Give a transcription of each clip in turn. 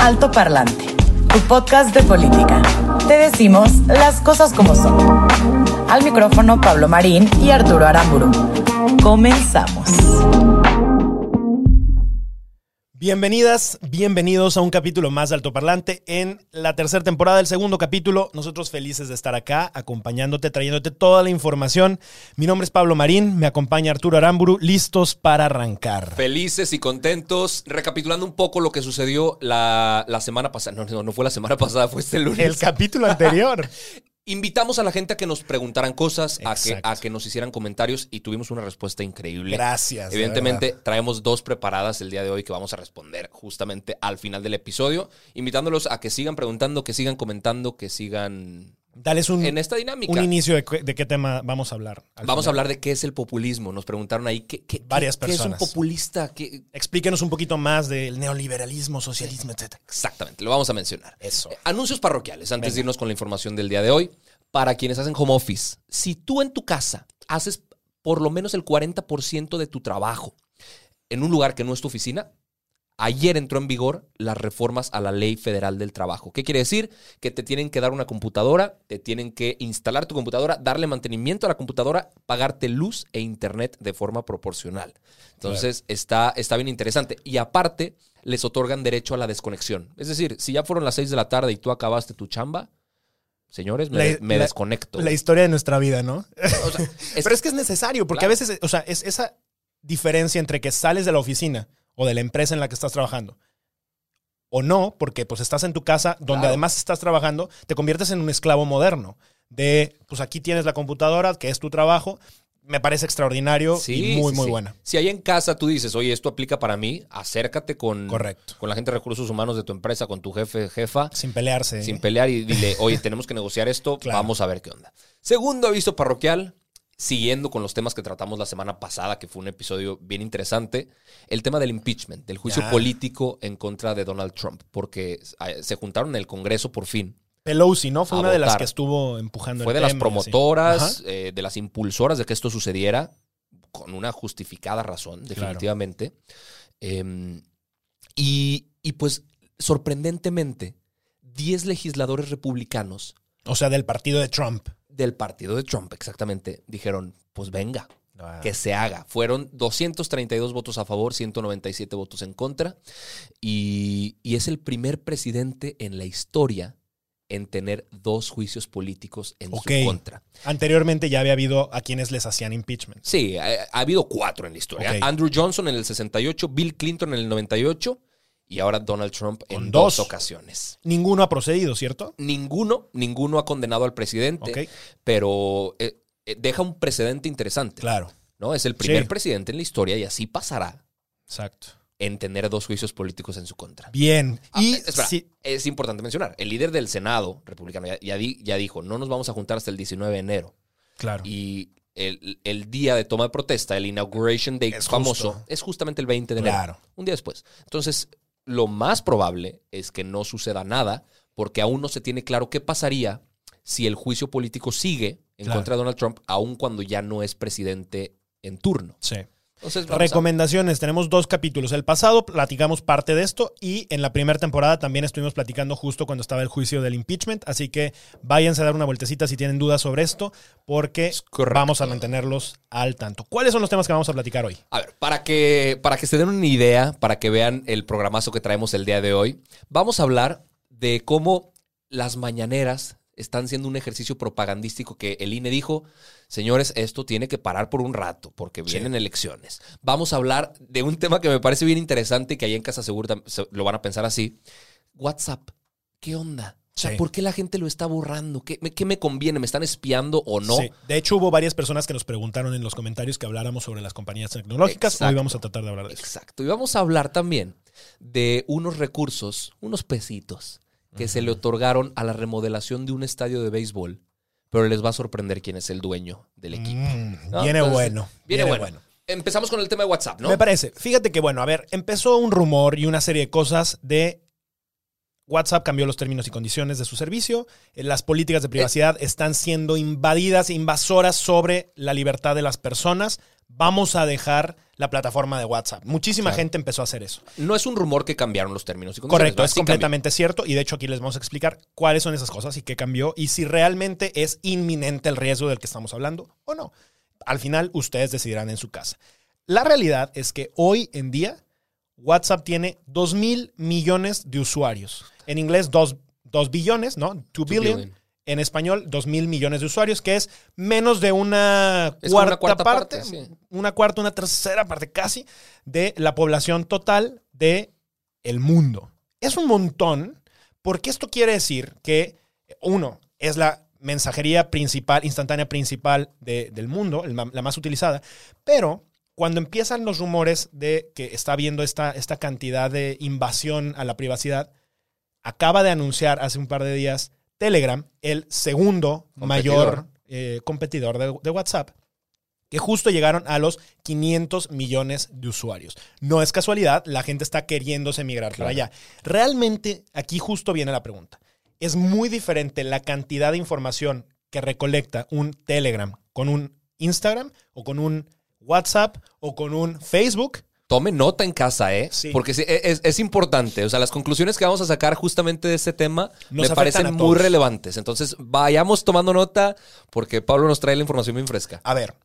Alto Parlante, tu podcast de política. Te decimos las cosas como son. Al micrófono Pablo Marín y Arturo Aramburu. Comenzamos. Bienvenidas, bienvenidos a un capítulo más de Alto Parlante en la tercera temporada, del segundo capítulo. Nosotros felices de estar acá, acompañándote, trayéndote toda la información. Mi nombre es Pablo Marín, me acompaña Arturo Aramburu, listos para arrancar. Felices y contentos. Recapitulando un poco lo que sucedió la, la semana pasada. No, no, no fue la semana pasada, fue este lunes. El capítulo anterior. Invitamos a la gente a que nos preguntaran cosas, a que, a que nos hicieran comentarios y tuvimos una respuesta increíble. Gracias, de Evidentemente, traemos dos preparadas el día de hoy que vamos a responder justamente al final del episodio, invitándolos a que sigan preguntando, que sigan comentando, que sigan Dales un, en esta dinámica. un inicio de, de qué tema vamos a hablar. Vamos a hablar de qué es el populismo. Nos preguntaron ahí qué, qué- Varias qué- qué es un personas. populista. ¿Qué- Explíquenos un poquito más del neoliberalismo, socialismo, etc. Exactamente, lo vamos a mencionar. Eso. Eh, Anuncios parroquiales, antes de irnos con la información del día de hoy. Para quienes hacen home office, si tú en tu casa haces por lo menos el 40% de tu trabajo en un lugar que no es tu oficina, ayer entró en vigor las reformas a la Ley Federal del Trabajo. ¿Qué quiere decir? Que te tienen que dar una computadora, te tienen que instalar tu computadora, darle mantenimiento a la computadora, pagarte luz e internet de forma proporcional. Entonces, está, está bien interesante. Y aparte, les otorgan derecho a la desconexión. Es decir, si ya fueron las 6 de la tarde y tú acabaste tu chamba, señores, me, La- me la- desconecto. La historia de nuestra vida, ¿no? O sea, es- Pero es que es necesario, porque Claro. a veces, o sea, es esa diferencia entre que sales de la oficina o de la empresa en la que estás trabajando o no, porque pues estás en tu casa donde Claro. además estás trabajando, te conviertes en un esclavo moderno. De, pues aquí tienes la computadora, que es tu trabajo. Me parece extraordinario y muy, sí, muy sí. buena. Si ahí en casa tú dices, oye, esto aplica para mí, acércate con, Correcto. con la gente de recursos humanos de tu empresa, con tu jefe, jefa, Sin pelearse. sin pelear y dile, oye, tenemos que negociar esto, Claro. vamos a ver qué onda. Segundo aviso parroquial, siguiendo con los temas que tratamos la semana pasada, que fue un episodio bien interesante, el tema del impeachment, del juicio Ya. político en contra de Donald Trump, porque se juntaron en el Congreso por fin. Pelosi, ¿no? Fue una de las que estuvo empujando Fue el de las tema promotoras, eh, de las impulsoras de que esto sucediera, con una justificada razón, definitivamente. Eh, y, y pues, sorprendentemente, 10 legisladores republicanos O sea, del partido de Trump. Del partido de Trump, exactamente, dijeron, pues venga, Ah. que se haga. Fueron 232 votos a favor, 197 votos en contra, y, y es el primer presidente en la historia en tener dos juicios políticos en su contra. Anteriormente ya había habido a quienes les hacían impeachment. Sí, ha, ha habido cuatro en la historia. Andrew Johnson en el 68, Bill Clinton en el 98 y ahora Donald Trump en dos. dos. ocasiones. Ninguno ha procedido, ¿cierto? Ninguno, ninguno ha condenado al presidente, pero eh, eh, deja un precedente interesante. Claro. ¿no? Es el primer Sí. presidente en la historia y así pasará Exacto. en tener dos juicios políticos en su contra. Bien. Ah, Y eh, espera, es importante mencionar, el líder del Senado republicano ya, ya di- ya dijo, no nos vamos a juntar hasta el 19 de enero. claro. Y el, el día de toma de protesta, el Inauguration Day Es famoso, justo. es justamente el 20 de enero. Claro. Un día después. Entonces, lo más probable es que no suceda nada, porque aún no se tiene claro qué pasaría si el juicio político sigue en Claro. contra de Donald Trump, aun cuando ya no es presidente en turno. Sí. Entonces, vamos a- Recomendaciones, tenemos dos capítulos. El pasado platicamos parte de esto y en la primera temporada también estuvimos platicando justo cuando estaba el juicio del impeachment, así que váyanse a dar una vueltecita si tienen dudas sobre esto, porque vamos a mantenerlos al tanto. ¿Cuáles son los temas que vamos a platicar hoy? A ver, para que, para que se den una idea, para que vean el programazo que traemos el día de hoy, vamos a hablar de cómo las mañaneras están siendo un ejercicio propagandístico que el INE dijo, señores, esto tiene que parar por un rato porque vienen elecciones. Vamos a hablar de un tema que me parece bien interesante y que ahí en Casa Segura lo van a pensar así. WhatsApp, ¿qué onda? sea, Sí. ¿por qué la gente lo está borrando? ¿Qué, me- qué me conviene? ¿Me están espiando o no? Sí. De hecho, hubo varias personas que nos preguntaron en los comentarios que habláramos sobre las compañías tecnológicas. Exacto. Hoy vamos a tratar de hablar de eso. Exacto. Y vamos a hablar también de unos recursos, unos pesitos que se le otorgaron a la remodelación de un estadio de béisbol, pero les va a sorprender quién es el dueño del equipo. Mm, ¿no? viene Entonces, bueno. Viene, bueno. Empezamos con el tema de WhatsApp, ¿no? Me parece. Fíjate que, bueno, a ver, empezó un rumor y una serie de cosas de WhatsApp cambió los términos y condiciones de su servicio. Eh, Las políticas de privacidad están siendo invadidas, invasoras sobre la libertad de las personas. Vamos a dejar la plataforma de WhatsApp. Muchísima Claro. gente empezó a hacer eso. No es un rumor que cambiaron los términos y condiciones. Correcto, es Sí cambió. completamente cierto y de hecho aquí les vamos a explicar cuáles son esas cosas y qué cambió y si realmente es inminente el riesgo del que estamos hablando o no. Al final ustedes decidirán en su casa. La realidad es que hoy en día WhatsApp tiene 2 mil millones de usuarios. En inglés 2, billones, ¿no? 2 billion. billion. En español 2 mil millones de usuarios, que es menos de una Es cuarta, una cuarta parte, parte, sí. una cuarta, una tercera parte casi de la población total de el mundo. Es un montón, porque esto quiere decir que, uno, es la mensajería principal, instantánea principal de- del mundo, la más utilizada, pero cuando empiezan los rumores de que está habiendo esta, esta cantidad de invasión a la privacidad, acaba de anunciar hace un par de días Telegram, el segundo Competidor. mayor eh, competidor de, de WhatsApp, que justo llegaron a los 500 millones de usuarios. No es casualidad, la gente está queriéndose migrar para allá. Realmente, aquí justo viene la pregunta. Es muy diferente la cantidad de información que recolecta un Telegram con un Instagram o con un WhatsApp o con un Facebook. Tome nota en casa, ¿eh? Sí. Porque sí, es, es importante. O sea, las conclusiones que vamos a sacar justamente de este tema Nos me parecen muy relevantes. Entonces, vayamos tomando nota porque Pablo nos trae la información bien fresca. A ver,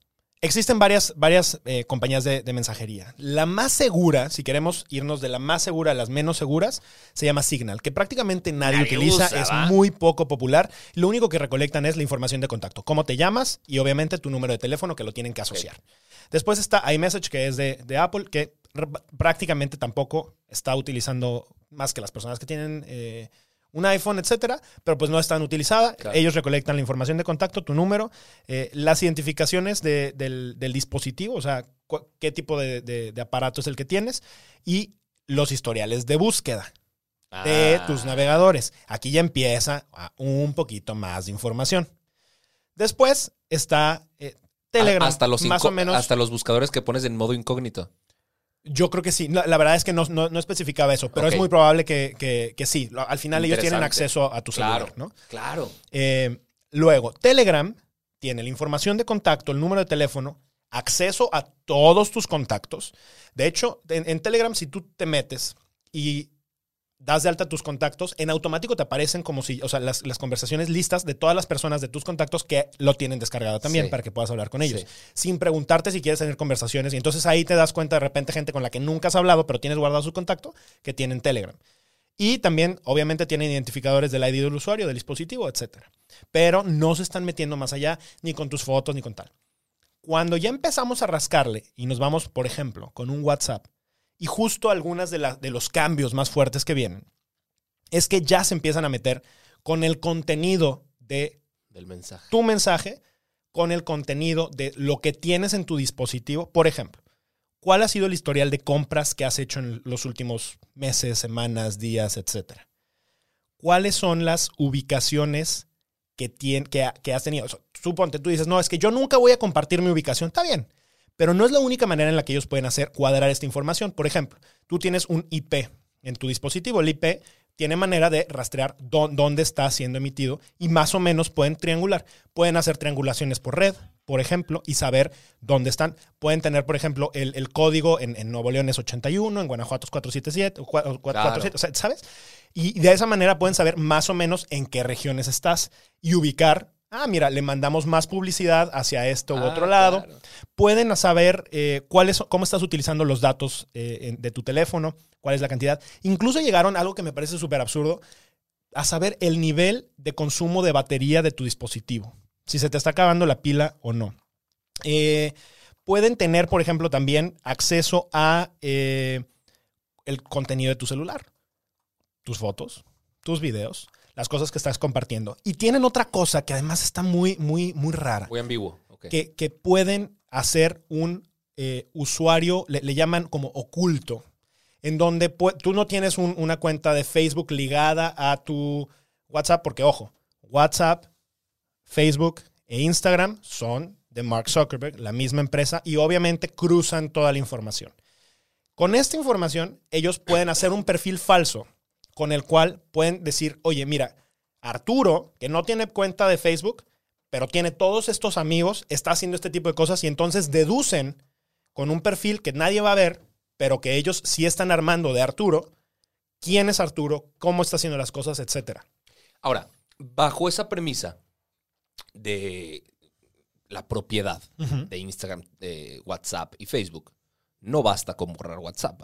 existen varias, varias eh, compañías de, de mensajería. La más segura, si queremos irnos de la más segura a las menos seguras, se llama Signal, que prácticamente nadie, Nadie utiliza, usa, es ¿va? muy poco popular. Lo único que recolectan es la información de contacto, cómo te llamas y obviamente tu número de teléfono que lo tienen que asociar. Después está iMessage, que es de, de Apple, que prácticamente tampoco está utilizando más que las personas que tienen eh, un iPhone, etcétera, pero pues no es tan utilizada. Claro. Ellos recolectan la información de contacto, tu número, eh, las identificaciones de- del, del dispositivo, o sea, qué tipo de, de- de aparato es el que tienes, y los historiales de búsqueda de Ah. tus navegadores. Aquí ya empieza un poquito más de información. Después está eh, Telegram, hasta los, más o menos. hasta los buscadores que pones en modo incógnito. Yo creo que sí. La, la verdad es que no, no- no especificaba eso, pero es muy probable que, que- que sí. Al final ellos tienen acceso a tu Claro, celular, ¿no? claro. Eh, luego, Telegram tiene la información de contacto, el número de teléfono, acceso a todos tus contactos. De hecho, en, en Telegram, si tú te metes y das de alta tus contactos, en automático te aparecen como si, o sea, las, las conversaciones listas de todas las personas de tus contactos que lo tienen descargado también Sí. para que puedas hablar con ellos. Sí. Sin preguntarte si quieres tener conversaciones. Y entonces ahí te das cuenta de repente gente con la que nunca has hablado, pero tienes guardado su contacto, que tienen Telegram. Y también, obviamente, tienen identificadores del ID del usuario, del dispositivo, etcétera. Pero no se están metiendo más allá ni con tus fotos ni con tal. Cuando ya empezamos a rascarle y nos vamos, por ejemplo, con un WhatsApp y justo algunas de, la- de los cambios más fuertes que vienen, es que ya se empiezan a meter con el contenido de Del mensaje. tu mensaje, con el contenido de lo que tienes en tu dispositivo. Por ejemplo, ¿cuál ha sido el historial de compras que has hecho en los últimos meses, semanas, días, etcétera? ¿Cuáles son las ubicaciones que, tien- que, ha- que has tenido? O sea, suponte, tú dices, no, es que yo nunca voy a compartir mi ubicación. Está bien, pero no es la única manera en la que ellos pueden hacer cuadrar esta información. Por ejemplo, tú tienes un IP en tu dispositivo. El IP tiene manera de rastrear dó- dónde está siendo emitido y más o menos pueden triangular. Pueden hacer triangulaciones por red, por ejemplo, y saber dónde están. Pueden tener, por ejemplo, el, el código en, en Nuevo León es 81, en Guanajuato es 477, o cua- o 447, o sea, ¿sabes? Y de esa manera pueden saber más o menos en qué regiones estás y ubicar. Ah, mira, le mandamos más publicidad hacia esto u Ah, otro lado claro. pueden saber eh, cuáles, cómo estás utilizando los datos eh, de tu teléfono, cuál es la cantidad. Incluso llegaron a algo que me parece súper absurdo, a saber el nivel de consumo de batería de tu dispositivo, si se te está acabando la pila o no. Eh, pueden tener, por ejemplo, también acceso a el contenido de tu celular, tus fotos, tus videos, las cosas que estás compartiendo. Y tienen otra cosa que además está muy, muy, muy rara. Muy ambiguo. Que, que pueden hacer un eh, usuario, le, le llaman como oculto, en donde tú no tienes un- una cuenta de Facebook ligada a tu WhatsApp, porque ojo, WhatsApp, Facebook e Instagram son de Mark Zuckerberg, la misma empresa, y obviamente cruzan toda la información. Con esta información, ellos pueden hacer un perfil falso con el cual pueden decir, oye, mira, Arturo, que no tiene cuenta de Facebook, pero tiene todos estos amigos, está haciendo este tipo de cosas y entonces deducen con un perfil que nadie va a ver, pero que ellos sí están armando de Arturo, quién es Arturo, cómo está haciendo las cosas, etcétera. Ahora, bajo esa premisa de la propiedad de Instagram, de WhatsApp y Facebook, no basta con borrar WhatsApp.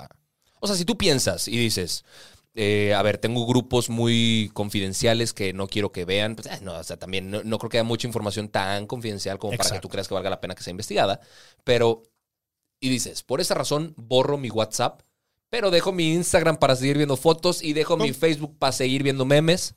O sea, si tú piensas y dices, eh, a ver, tengo grupos muy confidenciales que no quiero que vean, pues, eh, no, o sea, también no, no creo que haya mucha información tan confidencial como para que tú creas que valga la pena que sea investigada, pero, y dices, por esa razón borro mi WhatsApp, pero dejo mi Instagram para seguir viendo fotos y dejo mi. Facebook para seguir viendo memes.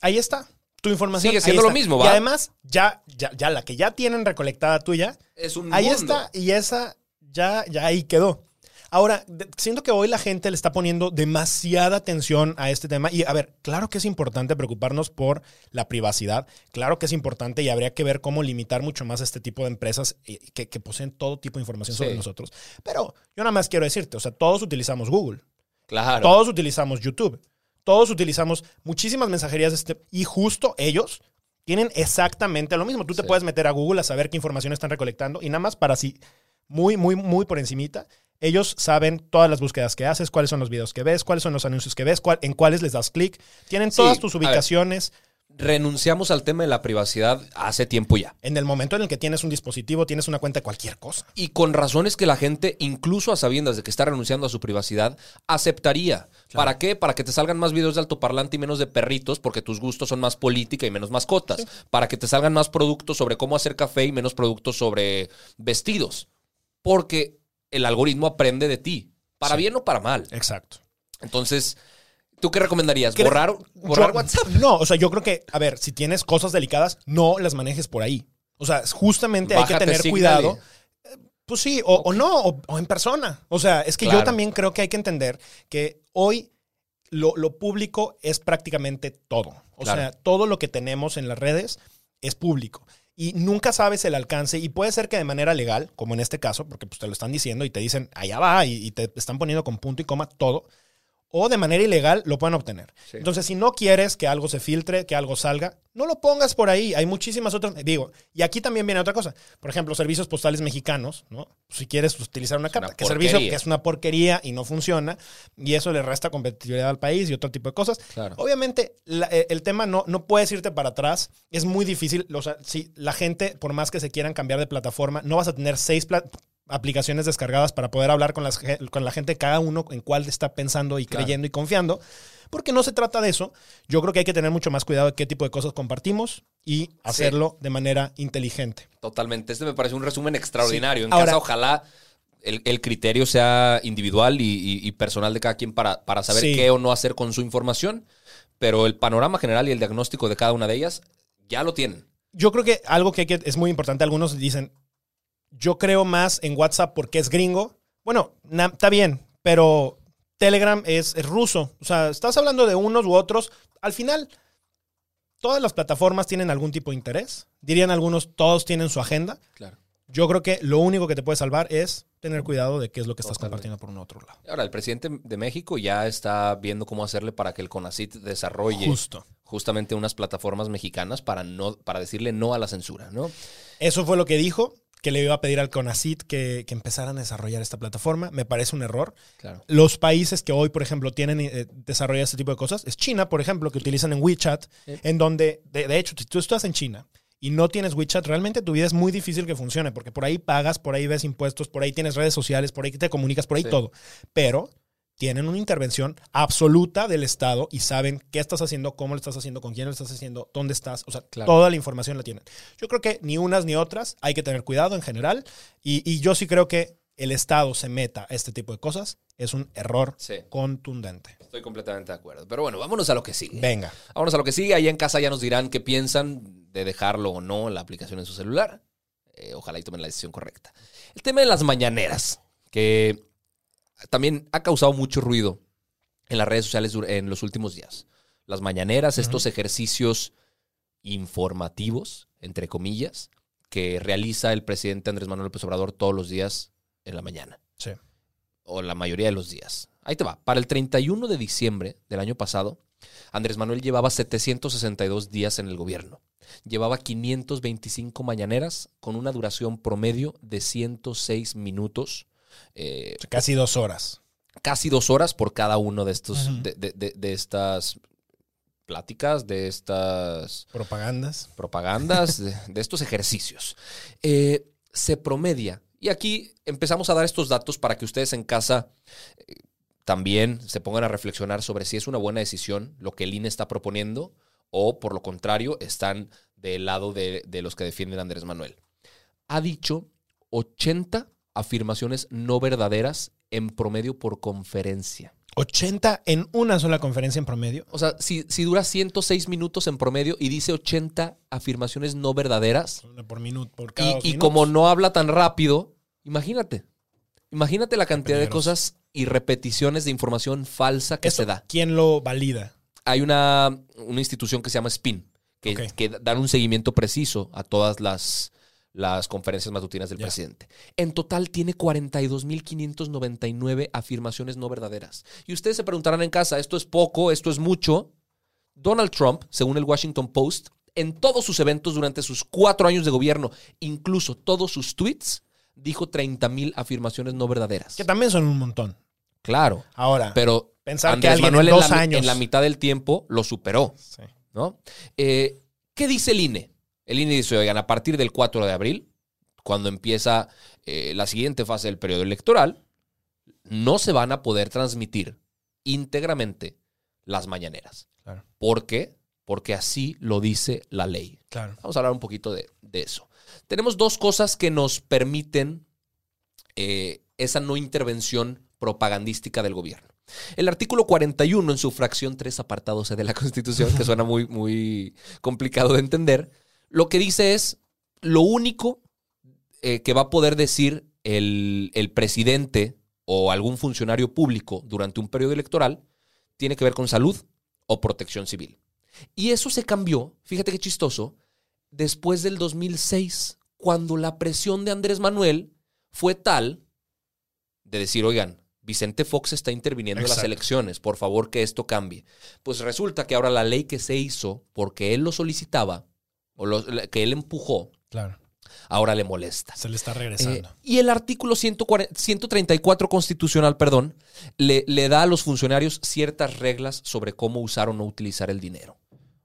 Ahí está. Tu información. Sigue siendo lo mismo, Y ¿va? además, ya, ya, ya la que ya tienen recolectada tuya, Es un ahí mundo. está. Y esa ya, ya ahí quedó. Ahora, siento que hoy la gente le está poniendo demasiada atención a este tema. Y a ver, claro que es importante preocuparnos por la privacidad. Claro que es importante y habría que ver cómo limitar mucho más a este tipo de empresas eh, que, que poseen todo tipo de información sobre Sí. nosotros. Pero yo nada más quiero decirte, o sea, todos utilizamos Google. Claro. Todos utilizamos YouTube. Todos utilizamos muchísimas mensajerías este, y justo ellos tienen exactamente lo mismo. Tú te Sí. puedes meter a Google a saber qué información están recolectando y nada más para así, muy, muy, muy por encimita, ellos saben todas las búsquedas que haces, cuáles son los videos que ves, cuáles son los anuncios que ves, cuál- en cuáles les das clic. Tienen Sí, todas tus ubicaciones. Renunciamos al tema de la privacidad hace tiempo ya. En el momento en el que tienes un dispositivo, tienes una cuenta de cualquier cosa. Y con razones que la gente, incluso a sabiendas de que está renunciando a su privacidad, aceptaría. ¿Para qué? Para que te salgan más videos de altoparlante y menos de perritos, porque tus gustos son más política y menos mascotas. Para que te salgan más productos sobre cómo hacer café y menos productos sobre vestidos. Porque el algoritmo aprende de ti. Para Sí. bien o para mal. Exacto. Entonces, ¿tú qué recomendarías? ¿Borrar, borrar Yo- WhatsApp? No, o sea, yo creo que, a ver, si tienes cosas delicadas, no las manejes por ahí. O sea, justamente hay que tener cuidado. Pues sí, o, o no, o, o en persona. O sea, es que yo también creo que hay que entender que hoy lo, lo público es prácticamente todo. O Claro. sea, todo lo que tenemos en las redes es público. Y nunca sabes el alcance y puede ser que de manera legal, como en este caso, porque pues te lo están diciendo y te dicen, allá va, y, y te están poniendo con punto y coma todo, o de manera ilegal lo pueden obtener. Sí. Entonces, si no quieres que algo se filtre, que algo salga, no lo pongas por ahí. Hay muchísimas otras. Digo, y aquí también viene otra cosa. Por ejemplo, servicios postales mexicanos, ¿no? Si quieres utilizar una carta, una que servicio que es una porquería y no funciona, y eso le resta competitividad al país y otro tipo de cosas. Claro. Obviamente, la- eh, el tema no, no puedes irte para atrás. Es muy difícil. O sea, si la gente, por más que se quieran cambiar de plataforma, no vas a tener seis pla- aplicaciones descargadas para poder hablar con, las, con la gente, cada uno en cuál está pensando y Claro. creyendo y confiando. Porque no se trata de eso. Yo creo que hay que tener mucho más cuidado de qué tipo de cosas compartimos y hacerlo de manera inteligente. Totalmente. Este me parece un resumen extraordinario. Sí. En Ahora- casa, ojalá el, el criterio sea individual y, y- y personal de cada quien para, para saber Sí. qué o no hacer con su información. Pero el panorama general y el diagnóstico de cada una de ellas ya lo tienen. Yo creo que algo que, hay que es muy importante, algunos dicen, yo creo más en WhatsApp porque es gringo. Bueno, na- está bien, pero Telegram es, es ruso. O sea, estás hablando de unos u otros. Al final, todas las plataformas tienen algún tipo de interés. Dirían algunos, todos tienen su agenda. Claro. Yo creo que lo único que te puede salvar es tener cuidado de qué es lo que estás Totalmente. compartiendo por un otro lado. Ahora, el presidente de México ya está viendo cómo hacerle para que el CONACIT desarrolle Justo. justamente unas plataformas mexicanas para, no, para decirle no a la censura, ¿no? Eso fue lo que dijo, que le iba a pedir al CONACIT que, que empezaran a desarrollar esta plataforma. Me parece un error. Claro. Los países que hoy, por ejemplo, tienen eh, desarrollado este tipo de cosas es China, por ejemplo, que utilizan en WeChat, en donde, de, de hecho, si tú estás en China y no tienes WeChat, realmente tu vida es muy difícil que funcione, porque por ahí pagas, por ahí ves impuestos, por ahí tienes redes sociales, por ahí te comunicas, por ahí Sí. todo. Pero tienen una intervención absoluta del Estado y saben qué estás haciendo, cómo lo estás haciendo, con quién lo estás haciendo, dónde estás. O sea, Claro. toda la información la tienen. Yo creo que ni unas ni otras hay que tener cuidado en general. Y, y yo sí creo que el Estado se meta a este tipo de cosas es un error Sí. contundente. Estoy completamente de acuerdo. Pero bueno, vámonos a lo que sigue. Venga. Vámonos a lo que sigue. Allá en casa ya nos dirán qué piensan de dejarlo o no la aplicación en su celular. Eh, ojalá y tomen la decisión correcta. El tema de las mañaneras, que también ha causado mucho ruido en las redes sociales en los últimos días. Las mañaneras, estos ejercicios informativos, entre comillas, que realiza el presidente Andrés Manuel López Obrador todos los días en la mañana Sí. o la mayoría de los días. Ahí te va. Para el 31 de diciembre del año pasado, Andrés Manuel llevaba 762 días en el gobierno. Llevaba 525 mañaneras con una duración promedio de 106 minutos, eh, Casi dos horas. casi dos horas por cada uno de estos, de, de- de- de estas pláticas, de estas Propagandas. propagandas, de, de estos ejercicios. Eh, se promedia. Y aquí empezamos a dar estos datos para que ustedes en casa eh, también se pongan a reflexionar sobre si es una buena decisión lo que el INE está proponiendo o por lo contrario están del lado de, de los que defienden a Andrés Manuel. Ha dicho 80 afirmaciones no verdaderas en promedio por conferencia. 80 en una sola conferencia en promedio. O sea, si, si dura 106 minutos en promedio y dice 80 afirmaciones no verdaderas, Una por minuto, por cada y, como no habla tan rápido, imagínate. Imagínate la cantidad de cosas y repeticiones de información falsa que se da. ¿Quién lo valida? Hay una, una institución que se llama SPIN, que, Ok. que dan un seguimiento preciso a todas las, las conferencias matutinas del presidente. En total tiene 42.599 afirmaciones no verdaderas. Y ustedes se preguntarán en casa, ¿esto es poco? ¿Esto es mucho? Donald Trump, según el Washington Post, en todos sus eventos durante sus cuatro años de gobierno, incluso todos sus tweets, dijo 30.000 afirmaciones no verdaderas. Que también son un montón. Claro. Ahora, Pero Pensar que alguien Manuel en en, dos la, mi- años- en la mitad del tiempo lo superó. sí. ¿no? Eh, ¿Qué dice el INE? El INE dice, oigan, a partir del 4 de abril, cuando empieza eh, la siguiente fase del periodo electoral, no se van a poder transmitir íntegramente las mañaneras. Claro. ¿Por qué? Porque así lo dice la ley. claro. Vamos a hablar un poquito de, de eso. Tenemos dos cosas que nos permiten eh, esa no intervención propagandística del gobierno. El artículo 41 en su fracción 3 apartado C de la Constitución, que suena muy, muy complicado de entender, lo que dice es lo único eh, que va a poder decir el, el presidente o algún funcionario público durante un periodo electoral tiene que ver con salud o protección civil. Y eso se cambió, fíjate qué chistoso, después del 2006, cuando la presión de Andrés Manuel fue tal de decir, oigan, Vicente Fox está interviniendo en las elecciones, por favor que esto cambie. Pues resulta que ahora la ley que se hizo, porque él lo solicitaba, o que él empujó, Claro. ahora le molesta. Se le está Eh, regresando. y el artículo 140 134 constitucional, perdón, le, le da a los funcionarios ciertas reglas sobre cómo usar o no utilizar el dinero.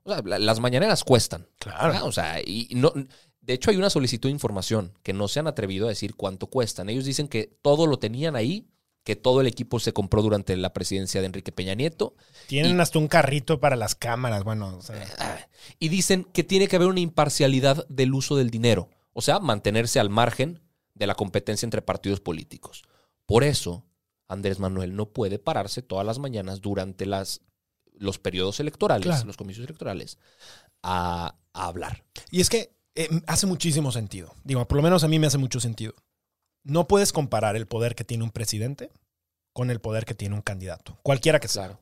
O sea, la- las mañaneras cuestan. Claro. Ah, O sea, y no, de hecho hay una solicitud de información que no se han atrevido a decir cuánto cuestan. Ellos dicen que todo lo tenían ahí, que todo el equipo se compró durante la presidencia de Enrique Peña Nieto. Tienen hasta un carrito para las cámaras. Bueno, o sea, Ah, Y dicen que tiene que haber una imparcialidad del uso del dinero. O sea, mantenerse al margen de la competencia entre partidos políticos. Por eso, Andrés Manuel no puede pararse todas las mañanas durante las, los periodos electorales, Claro. los comicios electorales, a, a hablar. Y es que eh, hace muchísimo sentido. Digo, por lo menos a mí me hace mucho sentido. No puedes comparar el poder que tiene un presidente con el poder que tiene un candidato, cualquiera que sea. Claro.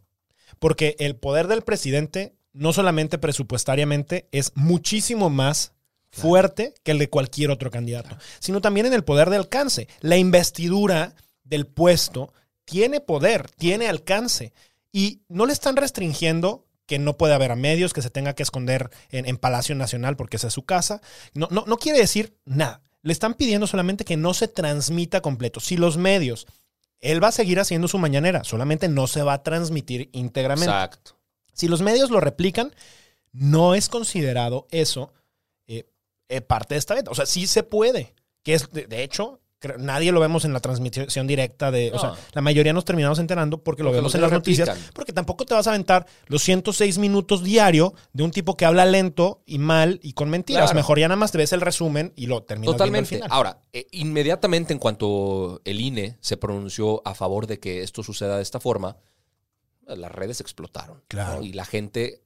Porque el poder del presidente, no solamente presupuestariamente, es muchísimo más fuerte que el de cualquier otro candidato, sino también en el poder de alcance. La investidura del puesto tiene poder, tiene alcance. Y no le están restringiendo que no puede haber a medios, que se tenga que esconder en, en Palacio Nacional porque esa es su casa. No, no, no quiere decir nada. Le están pidiendo solamente que no se transmita completo. Si los medios, él va a seguir haciendo su mañanera, solamente no se va a transmitir íntegramente. Exacto. Si los medios lo replican, no es considerado eso eh, eh, parte de esta venta. O sea, sí se puede. Que es, de, de hecho, nadie lo vemos en la transmisión directa de. O No. sea, la mayoría nos terminamos enterando porque lo vemos en las replican. noticias. Porque tampoco te vas a aventar los 106 minutos diario de un tipo que habla lento y mal y con mentiras. Claro. Mejor ya nada más te ves el resumen y lo terminas viendo al Totalmente. final. Ahora, eh, inmediatamente en cuanto el INE se pronunció a favor de que esto suceda de esta forma, las redes explotaron. Claro. ¿no? Y la gente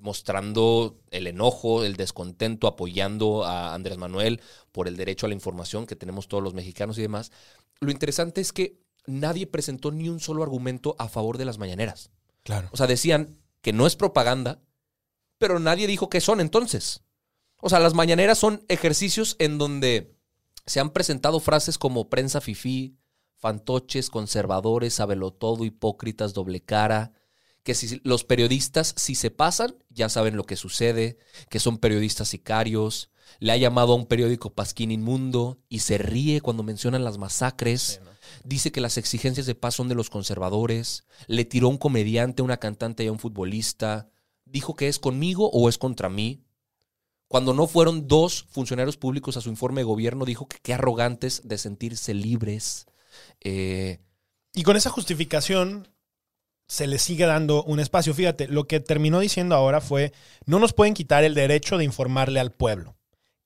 mostrando el enojo, el descontento, apoyando a Andrés Manuel por el derecho a la información que tenemos todos los mexicanos y demás. Lo interesante es que nadie presentó ni un solo argumento a favor de las mañaneras. Claro. O sea, decían que no es propaganda, pero nadie dijo qué son entonces. O sea, las mañaneras son ejercicios en donde se han presentado frases como prensa fifí, fantoches, conservadores, sabelotodo, hipócritas, doble cara, que si los periodistas, si se pasan, ya saben lo que sucede, que son periodistas sicarios. Le ha llamado a un periódico Pasquín Inmundo y se ríe cuando mencionan las masacres. Dice que las exigencias de paz son de los conservadores. Le tiró a un comediante, a una cantante y a un futbolista. Dijo que es conmigo o es contra mí. Cuando no fueron dos funcionarios públicos a su informe de gobierno, dijo que qué arrogantes de sentirse libres. Eh, Y con esa justificación se le sigue dando un espacio. Fíjate, lo que terminó diciendo ahora fue, no nos pueden quitar el derecho de informarle al pueblo.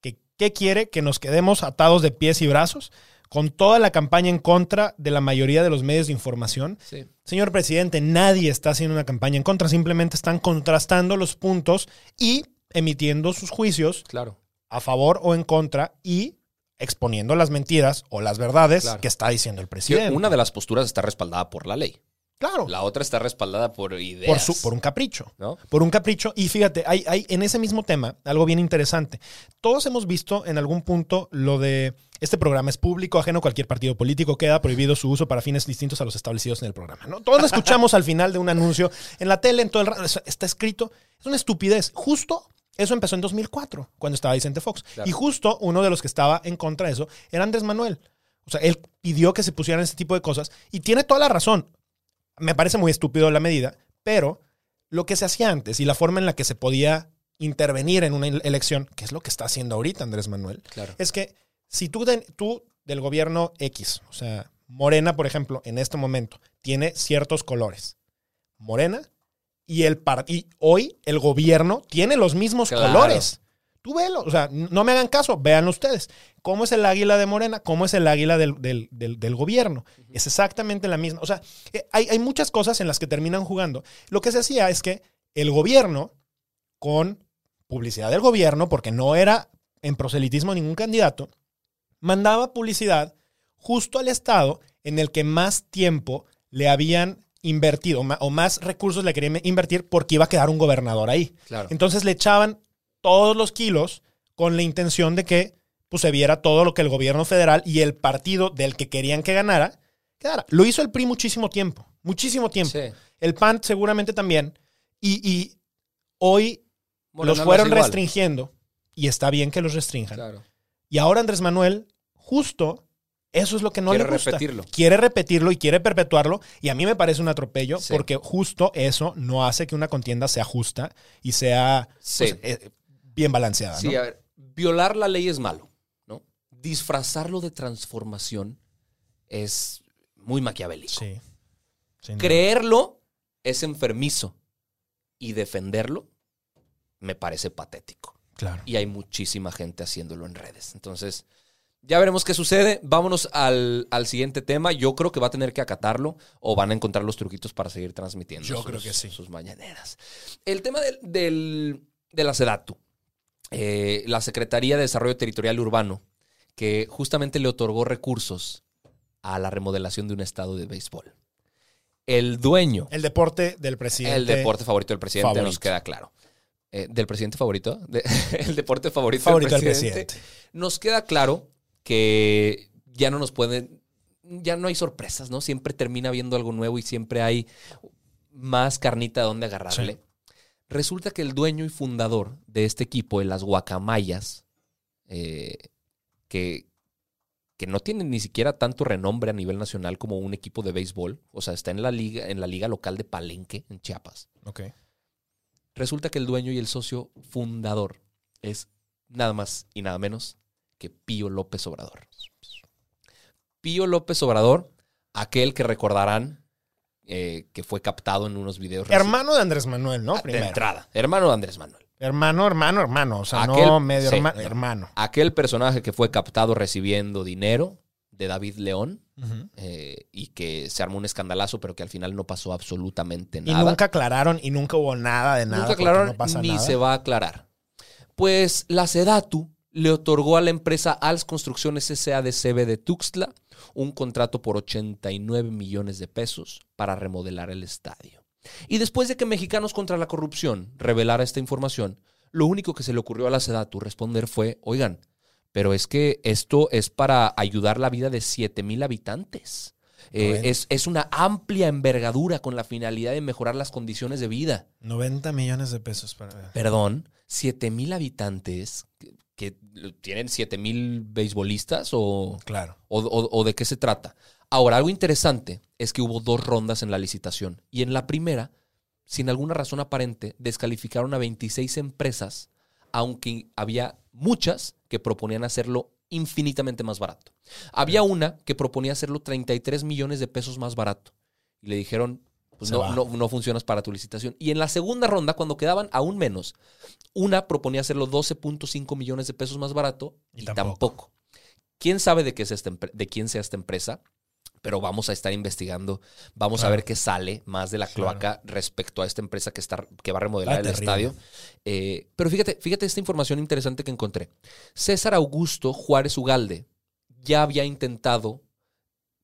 ¿Que, ¿Qué quiere? Que nos quedemos atados de pies y brazos con toda la campaña en contra de la mayoría de los medios de información. sí. Señor presidente, nadie está haciendo una campaña en contra, simplemente están contrastando los puntos y emitiendo sus juicios Claro. a favor o en contra y exponiendo las mentiras o las verdades Claro. que está diciendo el presidente. una de las posturas está respaldada por la ley. Claro. La otra está respaldada por ideas. por, su- por un capricho. ¿no? Por un capricho. Y fíjate, hay, hay en ese mismo tema algo bien interesante. Todos hemos visto en algún punto lo de este programa es público, ajeno a cualquier partido político, queda prohibido su uso para fines distintos a los establecidos en el programa. ¿no? Todos lo escuchamos al final de un anuncio en la tele, en todo el está escrito. Es una estupidez. Justo eso empezó en 2004, cuando estaba Vicente Fox. Claro. Y justo uno de los que estaba en contra de eso era Andrés Manuel. O sea, él pidió que se pusieran ese tipo de cosas y tiene toda la razón. Me parece muy estúpido la medida, pero lo que se hacía antes y la forma en la que se podía intervenir en una ele- elección, que es lo que está haciendo ahorita Andrés Manuel, Claro. es que si tú, de- tú del gobierno X, o sea, Morena, por ejemplo, en este momento, tiene ciertos colores. Morena y el y hoy el gobierno tiene los mismos Claro. colores. Tú velo, o sea, no me hagan caso, véanlo ustedes. ¿Cómo es el águila de Morena? ¿Cómo es el águila del, del- del- del gobierno? Es exactamente la misma. O sea, eh, hay, hay muchas cosas en las que terminan jugando. Lo que se hacía es que el gobierno, con publicidad del gobierno, porque no era en proselitismo ningún candidato, mandaba publicidad justo al estado en el que más tiempo le habían invertido o más recursos le querían invertir porque iba a quedar un gobernador ahí. Claro. Entonces le echaban todos los kilos con la intención de que pues, se viera todo lo que el gobierno federal y el partido del que querían que ganara, quedara. Lo hizo el PRI muchísimo tiempo, muchísimo tiempo. Sí. El PAN seguramente también. Y, y hoy los lo fueron restringiendo y está bien que los restrinjan. Claro. Y ahora Andrés Manuel, justo eso es lo que no Quiere le gusta. repetirlo. Quiere repetirlo y quiere perpetuarlo. Y a mí me parece un atropello Sí. porque justo eso no hace que una contienda sea justa y sea Sí. pues, eh, bien balanceada. Sí, ¿no? a ver, violar la ley es malo, ¿no? Disfrazarlo de transformación es muy maquiavélico. Sí. Creerlo es enfermizo y defenderlo me parece patético. Claro. Y hay muchísima gente haciéndolo en redes. Entonces, ya veremos qué sucede. Vámonos al, al siguiente tema. Yo creo que va a tener que acatarlo o van a encontrar los truquitos para seguir transmitiendo Yo sus, creo que sí. sus mañaneras. El tema del, del- de la SEDATU, eh, la Secretaría de Desarrollo Territorial Urbano, que justamente le otorgó recursos a la remodelación de un estado de béisbol. El dueño El deporte del presidente. el deporte favorito del presidente favorito. nos queda claro. Eh, ¿Del presidente favorito? De- el deporte favorito, favorito del del presidente. presidente. Nos queda claro que ya no nos pueden, ya no hay sorpresas, ¿no? Siempre termina viendo algo nuevo y siempre hay más carnita de donde agarrarle. Resulta que el dueño y fundador de este equipo, de las Guacamayas, eh, que, que no tienen ni siquiera tanto renombre a nivel nacional como un equipo de béisbol, o sea, está en la liga, en la liga local de Palenque, en Chiapas. Ok. Resulta que el dueño y el socio fundador es nada más y nada menos que Pío López Obrador. Pío López Obrador, aquel que recordarán eh, que fue captado en unos videos. Hermano de Andrés Manuel, ¿no? reci- de entrada. Hermano de Andrés Manuel. Hermano, hermano, hermano. O sea, Aquel- no medio sí. hermano, hermano. Aquel personaje que fue captado recibiendo dinero de David León eh, y que se armó un escandalazo, pero que al final no pasó absolutamente Y nada. nunca aclararon y nunca hubo nada de nada. Nunca aclararon no pasa ni nada. se va a aclarar. Pues la Sedatu le otorgó a la empresa Als Construcciones S.A. de CB de Tuxtla un contrato por 89 millones de pesos para remodelar el estadio. Y después de que Mexicanos contra la Corrupción revelara esta información, lo único que se le ocurrió a la Sedatu responder fue, oigan, pero es que esto es para ayudar la vida de 7 mil habitantes. Eh, Bueno. es, es una amplia envergadura con la finalidad de mejorar las condiciones de vida. 90 millones de pesos para. Perdón, 7 mil habitantes que, tienen 7 mil beisbolistas o, Claro. o, o- o de qué se trata. Ahora, algo interesante es que hubo dos rondas en la licitación y en la primera, sin alguna razón aparente, descalificaron a 26 empresas, aunque había muchas que proponían hacerlo infinitamente más barato. Había una que proponía hacerlo 33 millones de pesos más barato y le dijeron, pues no, no, no funcionas para tu licitación. Y en la segunda ronda, cuando quedaban aún menos, una proponía hacerlo 12.5 millones de pesos más barato Y y, tampoco. tampoco. ¿Quién sabe de, qué es esta de quién sea esta empresa? Pero vamos a estar investigando, vamos Claro. a ver qué sale más de la Claro. cloaca respecto a esta empresa que, está, que va a remodelar Ah, el terrible. estadio. Eh, pero fíjate, fíjate esta información interesante que encontré. César Augusto Juárez Ugalde ya había intentado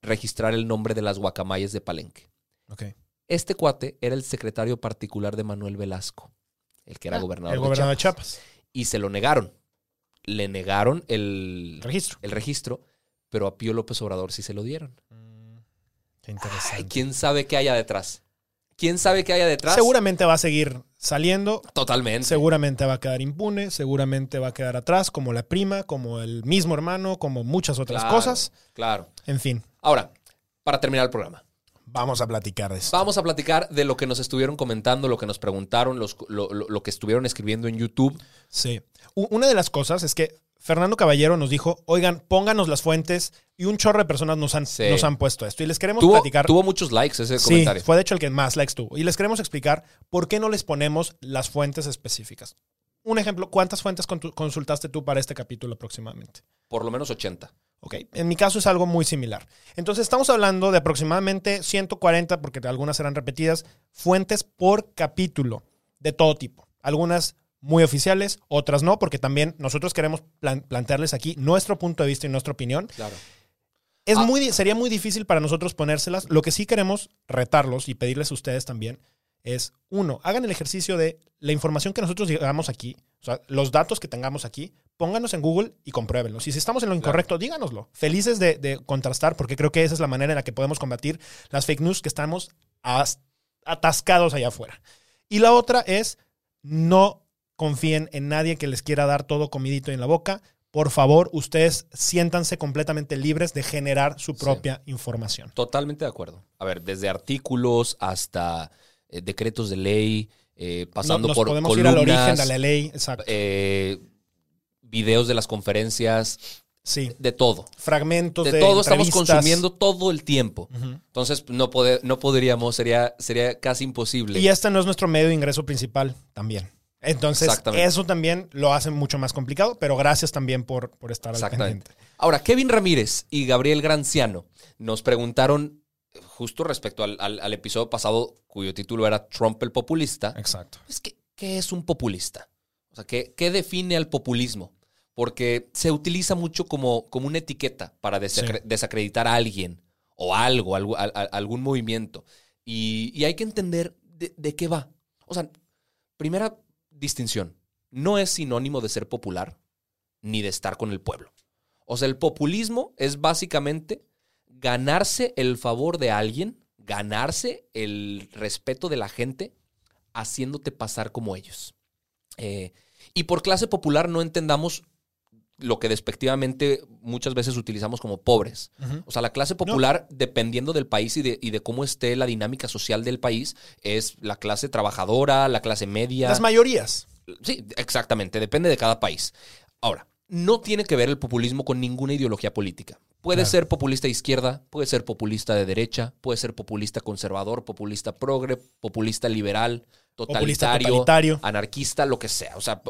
registrar el nombre de las guacamayas de Palenque. Ok. Este cuate era el secretario particular de Manuel Velasco, el que era gobernador, Ah, El de gobernador de Chiapas. Chiapas. Y se lo negaron. Le negaron el, Registro. el registro, pero a Pío López Obrador sí se lo dieron. Qué interesante. Ay, ¿Quién sabe qué haya detrás? ¿Quién sabe qué haya detrás? Seguramente va a seguir saliendo. Totalmente. Seguramente va a quedar impune. Seguramente va a quedar atrás, como la prima, como el mismo hermano, como muchas otras Claro, cosas. Claro. En fin, Ahora, para terminar el programa. Vamos a platicar de esto. Vamos a platicar de lo que nos estuvieron comentando, lo que nos preguntaron, los- lo, lo- lo que estuvieron escribiendo en YouTube. Sí. Una de las cosas es que Fernando Caballero nos dijo, oigan, pónganos las fuentes y un chorro de personas nos han, Sí. nos han puesto esto. Y les queremos Tuvo, platicar. tuvo muchos likes ese sí, comentario. fue de hecho el que más likes tuvo. Y les queremos explicar por qué no les ponemos las fuentes específicas. Un ejemplo, ¿cuántas fuentes consultaste tú para este capítulo aproximadamente? Por lo menos 80. Ok, en mi caso es algo muy similar. Entonces estamos hablando de aproximadamente 140, porque algunas serán repetidas, fuentes por capítulo de todo tipo. Algunas muy oficiales, otras no, porque también nosotros queremos plan- plantearles aquí nuestro punto de vista y nuestra opinión. Claro. Es Ah. muy, sería muy difícil para nosotros ponérselas. Lo que sí queremos retarlos y pedirles a ustedes también es, uno, hagan el ejercicio de la información que nosotros llegamos aquí, o sea, los datos que tengamos aquí, pónganos en Google y compruébenlos. Y si estamos en lo incorrecto, díganoslo. Felices de, de contrastar, porque creo que esa es la manera en la que podemos combatir las fake news que estamos as- atascados allá afuera. Y la otra es, no confíen en nadie que les quiera dar todo comidito en la boca. Por favor, ustedes siéntanse completamente libres de generar su Sí. propia información. Totalmente de acuerdo. A ver, desde artículos hasta eh, decretos de ley, eh, pasando No- nos por podemos columnas, ir al origen de la ley, exacto. eh, videos de las conferencias, sí, de todo. fragmentos de, De todo estamos consumiendo todo el tiempo. Entonces, no, pode- no podríamos, sería, sería casi imposible. Y este no es nuestro medio de ingreso principal también. Entonces, eso también lo hace mucho más complicado, pero gracias también por, por estar al pendiente. Ahora, Kevin Ramírez y Gabriel Granciano nos preguntaron, justo respecto al, al- al episodio pasado, cuyo título era Trump el populista, Exacto. es que, ¿qué es un populista? O sea, ¿qué, qué define al populismo? Porque se utiliza mucho como, como una etiqueta para desacre- Sí. desacreditar a alguien o algo, algo- al- al- algún movimiento. Y, y hay que entender de, de qué va. O sea, primera distinción, no es sinónimo de ser popular ni de estar con el pueblo. O sea, el populismo es básicamente ganarse el favor de alguien, ganarse el respeto de la gente, haciéndote pasar como ellos. Eh, y por clase popular no entendamos lo que despectivamente muchas veces utilizamos como pobres. O sea, la clase popular, dependiendo del país y de, y de cómo esté la dinámica social del país, es la clase trabajadora, la clase media. Las mayorías. Sí, exactamente, depende de cada país. Ahora, no tiene que ver el populismo con ninguna ideología política. Puede ser populista de izquierda, puede ser populista de derecha, puede ser populista conservador, populista progre, populista liberal, totalitario, totalitario. anarquista, lo que sea. O sea,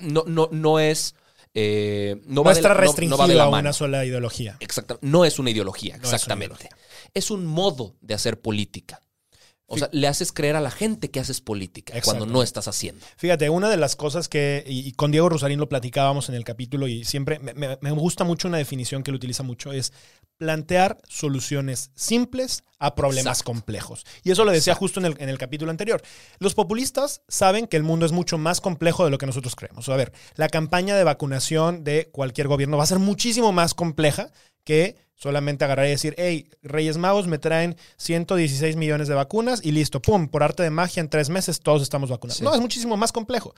no, no, no es. Eh, no, No, va de está la- no- no va a mano. una sola ideología. Exacta- No es una ideología, No es una exactamente. ideología. Es un modo de hacer política. O sea, le haces creer a la gente que haces política cuando no estás haciendo. Fíjate, una de las cosas que, y con Diego Rosarín lo platicábamos en el capítulo y siempre me, me- me gusta mucho una definición que él utiliza mucho, es plantear soluciones simples a problemas Exacto. complejos. Y eso lo decía justo en el, en el capítulo anterior. Los populistas saben que el mundo es mucho más complejo de lo que nosotros creemos. A ver, la campaña de vacunación de cualquier gobierno va a ser muchísimo más compleja que solamente agarrar y decir, hey, Reyes Magos me traen 116 millones de vacunas y listo, pum, por arte de magia en tres meses todos estamos vacunados. Sí. No, es muchísimo más complejo.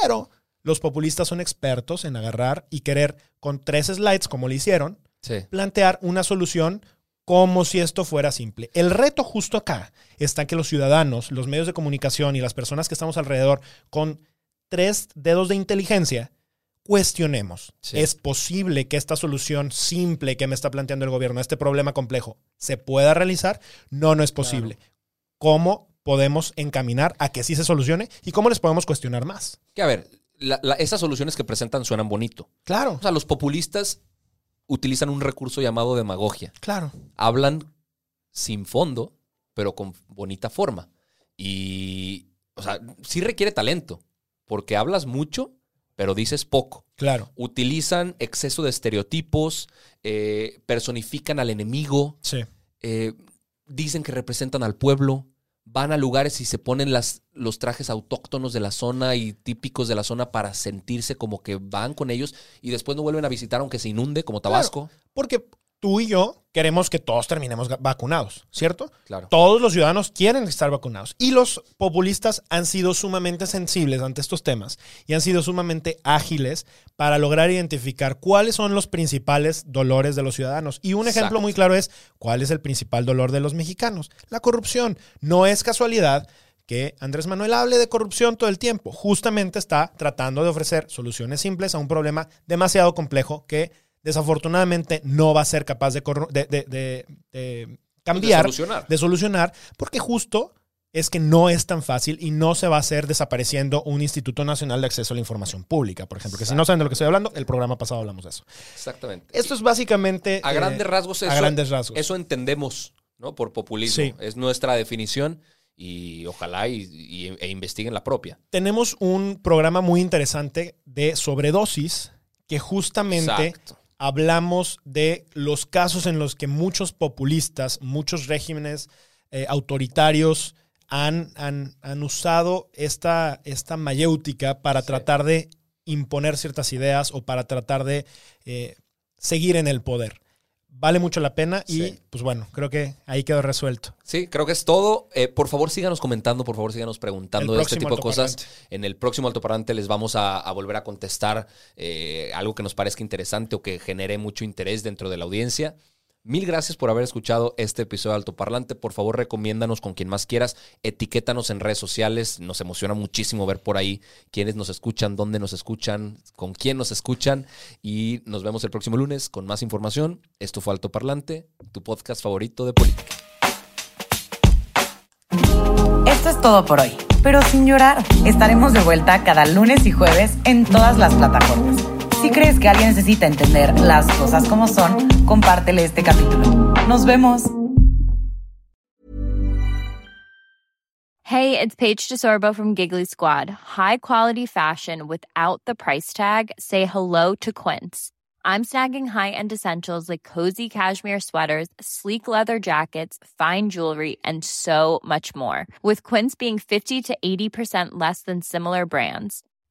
Pero los populistas son expertos en agarrar y querer con tres slides, como le hicieron, Sí. plantear una solución como si esto fuera simple. El reto justo acá está en que los ciudadanos, los medios de comunicación y las personas que estamos alrededor con tres dedos de inteligencia, cuestionemos. Sí. ¿Es posible que esta solución simple que me está planteando el gobierno, este problema complejo, se pueda realizar? No, no es posible. ¿Cómo podemos encaminar a que sí se solucione y cómo les podemos cuestionar más? Que a ver, la- la- esas soluciones que presentan suenan bonito. Claro, O sea, los populistas utilizan un recurso llamado demagogia. claro. Hablan sin fondo, pero con bonita forma. Y, o sea, sí requiere talento, porque hablas mucho, pero dices poco. Claro, Utilizan exceso de estereotipos, eh, personifican al enemigo, sí. eh, dicen que representan al pueblo, van a lugares y se ponen las, los trajes autóctonos de la zona y típicos de la zona para sentirse como que van con ellos y después no vuelven a visitar aunque se inunde, como Tabasco. Porque tú y yo queremos que todos terminemos vacunados, ¿cierto? Claro. Todos los ciudadanos quieren estar vacunados. Y los populistas han sido sumamente sensibles ante estos temas y han sido sumamente ágiles para lograr identificar cuáles son los principales dolores de los ciudadanos. Y un ejemplo Exacto. muy claro es cuál es el principal dolor de los mexicanos. La corrupción. No es casualidad que Andrés Manuel hable de corrupción todo el tiempo. Justamente está tratando de ofrecer soluciones simples a un problema demasiado complejo que desafortunadamente no va a ser capaz de, de- de- de- de cambiar, solucionar. de solucionar, porque justo es que no es tan fácil y no se va a hacer desapareciendo un Instituto Nacional de Acceso a la Información Pública, por ejemplo. Que si no saben de lo que estoy hablando, el programa pasado hablamos de eso. Exactamente. Esto es básicamente... a eh, grandes rasgos eso, a grandes rasgos. eso entendemos, ¿no? Por populismo. Sí. Es nuestra definición y ojalá y, y- e investiguen la propia. tenemos un programa muy interesante de sobredosis que justamente Exacto. Hablamos de los casos en los que muchos populistas, muchos regímenes eh, autoritarios han, han- han usado esta, esta mayéutica para Sí. tratar de imponer ciertas ideas o para tratar de eh, seguir en el poder. Vale mucho la pena y Sí. pues bueno, creo que ahí quedó resuelto. Sí, creo que es todo. Eh, por favor, síganos comentando, por favor, síganos preguntando de este tipo de cosas. En el próximo altoparlante les vamos a, a volver a contestar eh, algo que nos parezca interesante o que genere mucho interés dentro de la audiencia. Mil gracias por haber escuchado este episodio de Altoparlante. Por favor, recomiéndanos con quien más quieras. Etiquétanos en redes sociales. Nos emociona muchísimo ver por ahí quiénes nos escuchan, dónde nos escuchan, con quién nos escuchan. Y nos vemos el próximo lunes con más información. Esto fue Altoparlante, tu podcast favorito de política. Esto es todo por hoy, pero sin llorar. Estaremos de vuelta cada lunes y jueves en todas las plataformas. Si crees que alguien necesita entender las cosas como son, compártele este capítulo. Nos vemos. Hey, it's Paige DeSorbo from Giggly Squad. High quality fashion without the price tag. Say hello to Quince. I'm snagging high-end essentials like cozy cashmere sweaters, sleek leather jackets, fine jewelry, and so much more. With Quince being 50 to 80% less than similar brands.